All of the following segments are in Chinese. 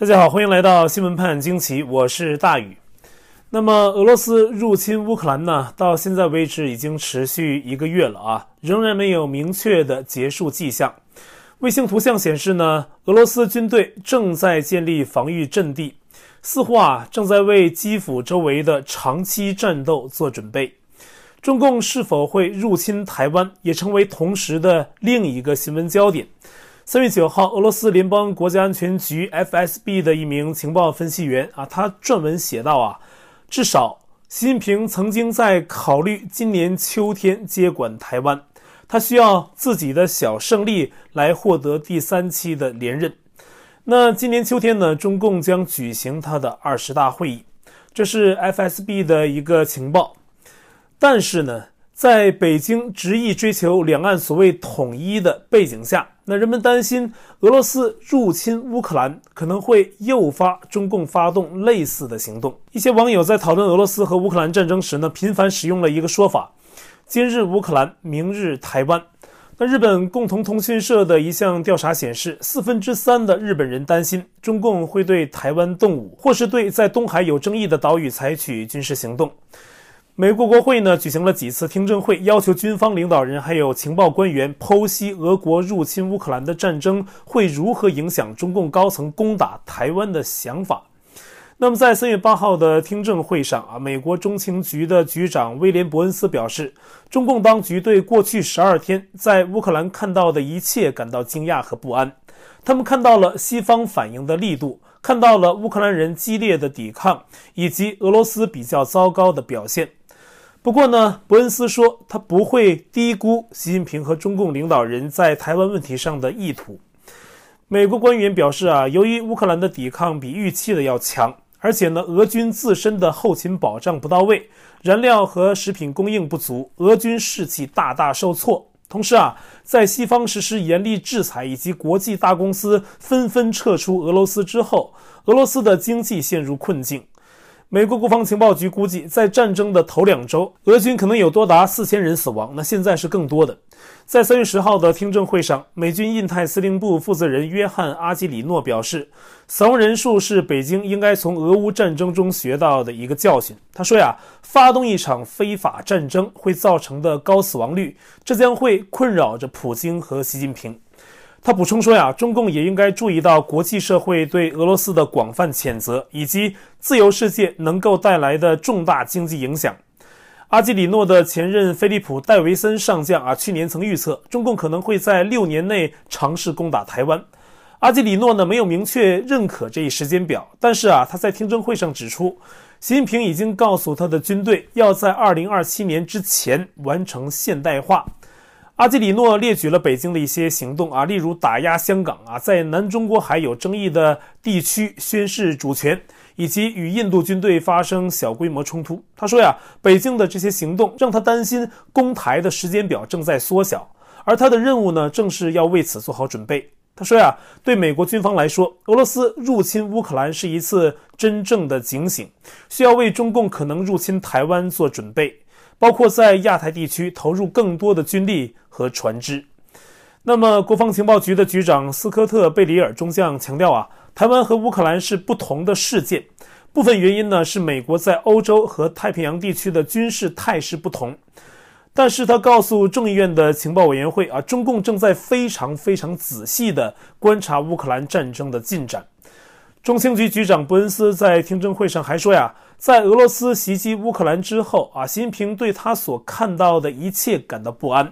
大家好，欢迎来到新闻判惊奇，我是大宇。那么，俄罗斯入侵乌克兰呢，到现在为止已经持续一个月了啊，仍然没有明确的结束迹象。卫星图像显示呢，俄罗斯军队正在建立防御阵地，似乎啊正在为基辅周围的长期战斗做准备。中共是否会入侵台湾，也成为同时的另一个新闻焦点。三月九号，俄罗斯联邦国家安全局 FSB 的一名情报分析员啊，他撰文写道啊，至少习近平曾经在考虑今年秋天接管台湾，他需要自己的小胜利来获得第三期的连任。那今年秋天呢，中共将举行他的二十大会议，这是 FSB 的一个情报，但是呢，在北京执意追求两岸所谓统一的背景下，那人们担心俄罗斯入侵乌克兰可能会诱发中共发动类似的行动。一些网友在讨论俄罗斯和乌克兰战争时呢，频繁使用了一个说法：今日乌克兰，明日台湾。那日本共同通讯社的一项调查显示，四分之三的日本人担心中共会对台湾动武，或是对在东海有争议的岛屿采取军事行动。美国国会呢举行了几次听证会，要求军方领导人还有情报官员剖析俄国入侵乌克兰的战争会如何影响中共高层攻打台湾的想法。那么，在三月八号的听证会上啊，美国中情局的局长威廉·伯恩斯表示，中共当局对过去十二天在乌克兰看到的一切感到惊讶和不安。他们看到了西方反应的力度，看到了乌克兰人激烈的抵抗，以及俄罗斯比较糟糕的表现。不过呢，伯恩斯说他不会低估习近平和中共领导人在台湾问题上的意图。美国官员表示啊，由于乌克兰的抵抗比预期的要强，而且呢，俄军自身的后勤保障不到位，燃料和食品供应不足，俄军士气大大受挫。同时啊，在西方实施严厉制裁以及国际大公司纷纷撤出俄罗斯之后，俄罗斯的经济陷入困境。美国国防情报局估计，在战争的头两周，俄军可能有多达四千人死亡。那现在是更多的。在三月十号的听证会上，美军印太司令部负责人约翰·阿基里诺表示，死亡人数是北京应该从俄乌战争中学到的一个教训。他说呀，发动一场非法战争会造成的高死亡率，这将会困扰着普京和习近平。他补充说呀，中共也应该注意到国际社会对俄罗斯的广泛谴责，以及自由世界能够带来的重大经济影响。阿基里诺的前任菲利普·戴维森上将啊，去年曾预测中共可能会在六年内尝试攻打台湾。阿基里诺呢，没有明确认可这一时间表，但是啊，他在听证会上指出，习近平已经告诉他的军队要在二零二七年之前完成现代化。阿基里诺列举了北京的一些行动啊，例如打压香港啊，在南中国海有争议的地区宣示主权，以及与印度军队发生小规模冲突。他说呀，北京的这些行动让他担心攻台的时间表正在缩小，而他的任务呢，正是要为此做好准备。他说呀，对美国军方来说，俄罗斯入侵乌克兰是一次真正的警醒，需要为中共可能入侵台湾做准备。包括在亚太地区投入更多的军力和船只。那么，国防情报局的局长斯科特·贝里尔中将强调啊，台湾和乌克兰是不同的事件。部分原因呢是美国在欧洲和太平洋地区的军事态势不同。但是他告诉众议院的情报委员会啊，中共正在非常非常仔细地观察乌克兰战争的进展。中情局局长伯恩斯在听证会上还说呀，在俄罗斯袭击乌克兰之后啊，习近平对他所看到的一切感到不安。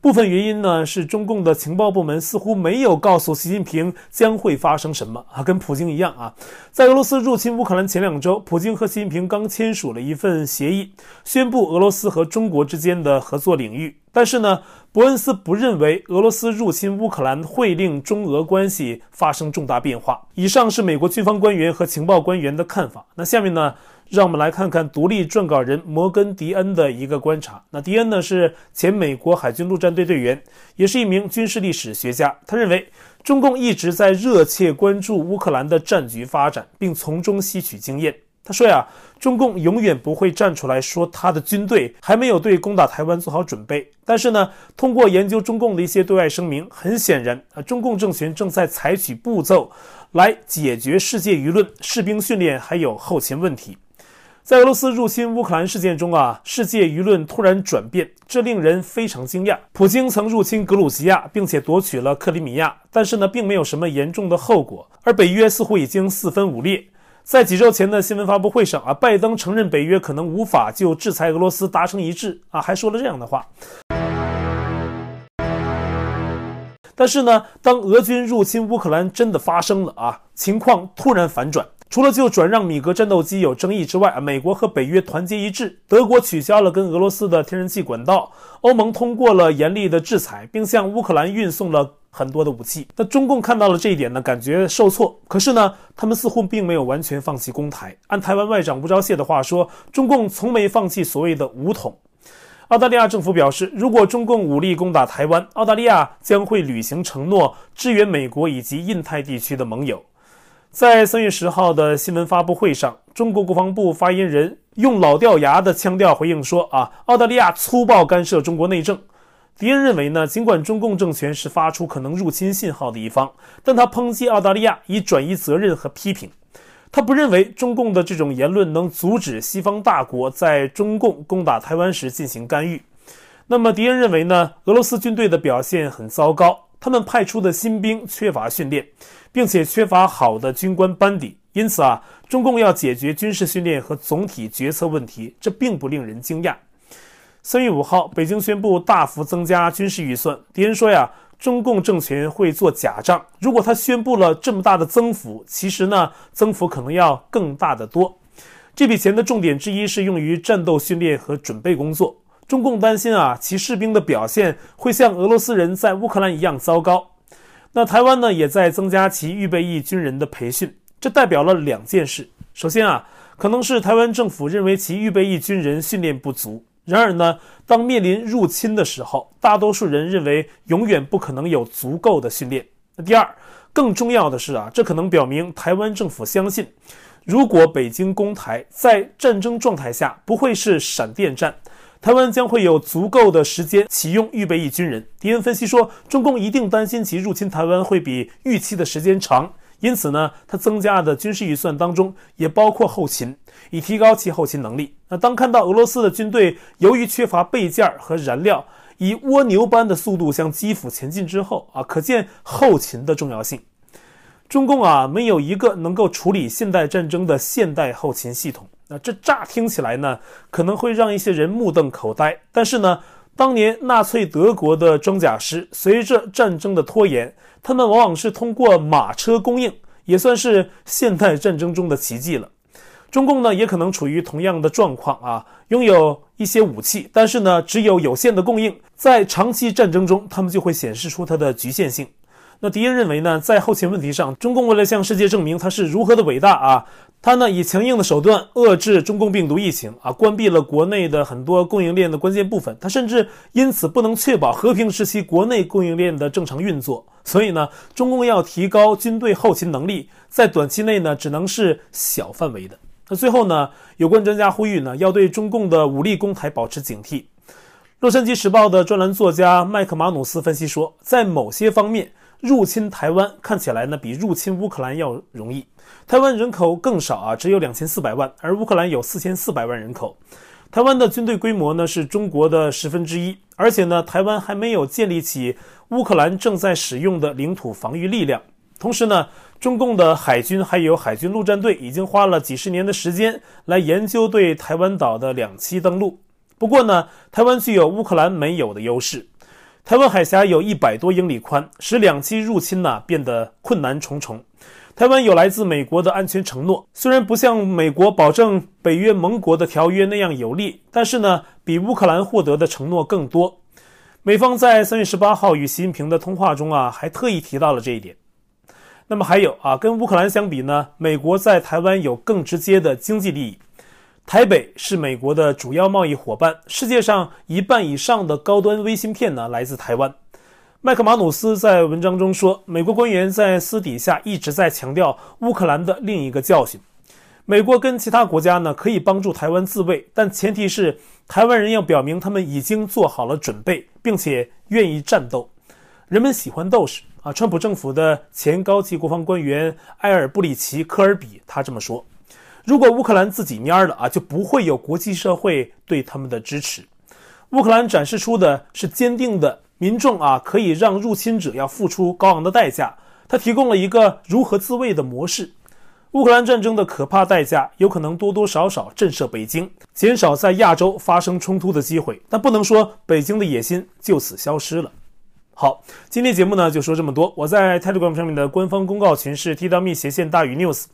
部分原因呢是中共的情报部门似乎没有告诉习近平将会发生什么啊，跟普京一样啊。在俄罗斯入侵乌克兰前两周，普京和习近平刚签署了一份协议，宣布俄罗斯和中国之间的合作领域。但是呢，伯恩斯不认为俄罗斯入侵乌克兰会令中俄关系发生重大变化。以上是美国军方官员和情报官员的看法。那下面呢，让我们来看看独立撰稿人摩根·迪恩的一个观察。那迪恩呢是前美国海军陆战队队员，也是一名军事历史学家。他认为，中共一直在热切关注乌克兰的战局发展，并从中吸取经验。他说呀，中共永远不会站出来说他的军队还没有对攻打台湾做好准备。但是呢，通过研究中共的一些对外声明，很显然啊，中共政权正在采取步骤来解决世界舆论、士兵训练还有后勤问题。在俄罗斯入侵乌克兰事件中啊，世界舆论突然转变，这令人非常惊讶。普京曾入侵格鲁吉亚，并且夺取了克里米亚，但是呢，并没有什么严重的后果。而北约似乎已经四分五裂。在几周前的新闻发布会上啊，拜登承认北约可能无法就制裁俄罗斯达成一致啊，还说了这样的话。但是呢，当俄军入侵乌克兰真的发生了啊，情况突然反转。除了就转让米格战斗机有争议之外，美国和北约团结一致，德国取消了跟俄罗斯的天然气管道，欧盟通过了严厉的制裁，并向乌克兰运送了很多的武器。那中共看到了这一点呢，感觉受挫。可是呢，他们似乎并没有完全放弃攻台。按台湾外长吴钊燮的话说，中共从没放弃所谓的武统。澳大利亚政府表示，如果中共武力攻打台湾，澳大利亚将会履行承诺，支援美国以及印太地区的盟友。在三月十号的新闻发布会上，中国国防部发言人用老掉牙的腔调回应说：“啊，澳大利亚粗暴干涉中国内政。”迪恩认为呢，尽管中共政权是发出可能入侵信号的一方，但他抨击澳大利亚以转移责任和批评。他不认为中共的这种言论能阻止西方大国在中共攻打台湾时进行干预。那么，迪恩认为呢，俄罗斯军队的表现很糟糕。他们派出的新兵缺乏训练，并且缺乏好的军官班底，因此啊，中共要解决军事训练和总体决策问题，这并不令人惊讶。三月五号，北京宣布大幅增加军事预算。敌人说呀，中共政权会做假账。如果他宣布了这么大的增幅，其实呢，增幅可能要更大得多。这笔钱的重点之一是用于战斗训练和准备工作。中共担心啊，其士兵的表现会像俄罗斯人在乌克兰一样糟糕。那台湾呢，也在增加其预备役军人的培训，这代表了两件事。首先啊，可能是台湾政府认为其预备役军人训练不足。然而呢，当面临入侵的时候，大多数人认为永远不可能有足够的训练。那第二，更重要的是啊，这可能表明台湾政府相信，如果北京攻台，在战争状态下不会是闪电战。台湾将会有足够的时间启用预备役军人。迪恩分析说，中共一定担心其入侵台湾会比预期的时间长，因此呢，他增加的军事预算当中也包括后勤，以提高其后勤能力。那当看到俄罗斯的军队由于缺乏备件和燃料，以蜗牛般的速度向基辅前进之后啊，可见后勤的重要性。中共啊，没有一个能够处理现代战争的现代后勤系统。那这乍听起来呢，可能会让一些人目瞪口呆。但是呢，当年纳粹德国的装甲师，随着战争的拖延，他们往往是通过马车供应，也算是现代战争中的奇迹了。中共呢，也可能处于同样的状况啊，拥有一些武器，但是呢，只有有限的供应，在长期战争中，他们就会显示出它的局限性。那敌人认为呢，在后勤问题上，中共为了向世界证明它是如何的伟大啊。他呢，以强硬的手段遏制中共病毒疫情啊，关闭了国内的很多供应链的关键部分。他甚至因此不能确保和平时期国内供应链的正常运作。所以呢，中共要提高军队后勤能力，在短期内呢，只能是小范围的。那最后呢，有关专家呼吁呢，要对中共的武力攻台保持警惕。洛杉矶时报的专栏作家麦克马努斯分析说，在某些方面，入侵台湾看起来呢，比入侵乌克兰要容易。台湾人口更少啊，只有两千四百万，而乌克兰有四千四百万人口。台湾的军队规模呢，是中国的十分之一，而且呢，台湾还没有建立起乌克兰正在使用的领土防御力量。同时呢，中共的海军还有海军陆战队已经花了几十年的时间来研究对台湾岛的两栖登陆。不过呢，台湾具有乌克兰没有的优势。台湾海峡有一百多英里宽，使两栖入侵呢变得困难重重。台湾有来自美国的安全承诺，虽然不像美国保证北约盟国的条约那样有力，但是呢，比乌克兰获得的承诺更多。美方在三月十八号与习近平的通话中啊，还特意提到了这一点。那么还有啊，跟乌克兰相比呢，美国在台湾有更直接的经济利益。台北是美国的主要贸易伙伴，世界上一半以上的高端微芯片呢来自台湾。麦克马努斯在文章中说，美国官员在私底下一直在强调乌克兰的另一个教训：美国跟其他国家呢可以帮助台湾自卫，但前提是台湾人要表明他们已经做好了准备，并且愿意战斗。人们喜欢斗士啊！川普政府的前高级国防官员埃尔布里奇科尔比他这么说：“如果乌克兰自己蔫了啊，就不会有国际社会对他们的支持。乌克兰展示出的是坚定的民众啊，可以让入侵者要付出高昂的代价。他提供了一个如何自卫的模式。乌克兰战争的可怕代价有可能多多少少震慑北京，减少在亚洲发生冲突的机会，但不能说北京的野心就此消失了。”好，今天节目呢就说这么多。我在 Telegram 上面的官方公告群是 T W 斜线大于 News，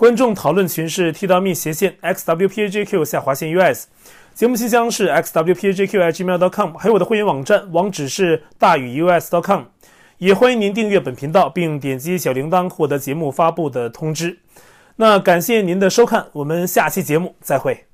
观众讨论群是 T W 斜线 X W P A J Q 下划线 U S，节目信箱是 X W P A J Q at gmail.com，还有我的会员网站网址是大宇 u s dot com，也欢迎您订阅本频道并点击小铃铛获得节目发布的通知。那感谢您的收看，我们下期节目再会。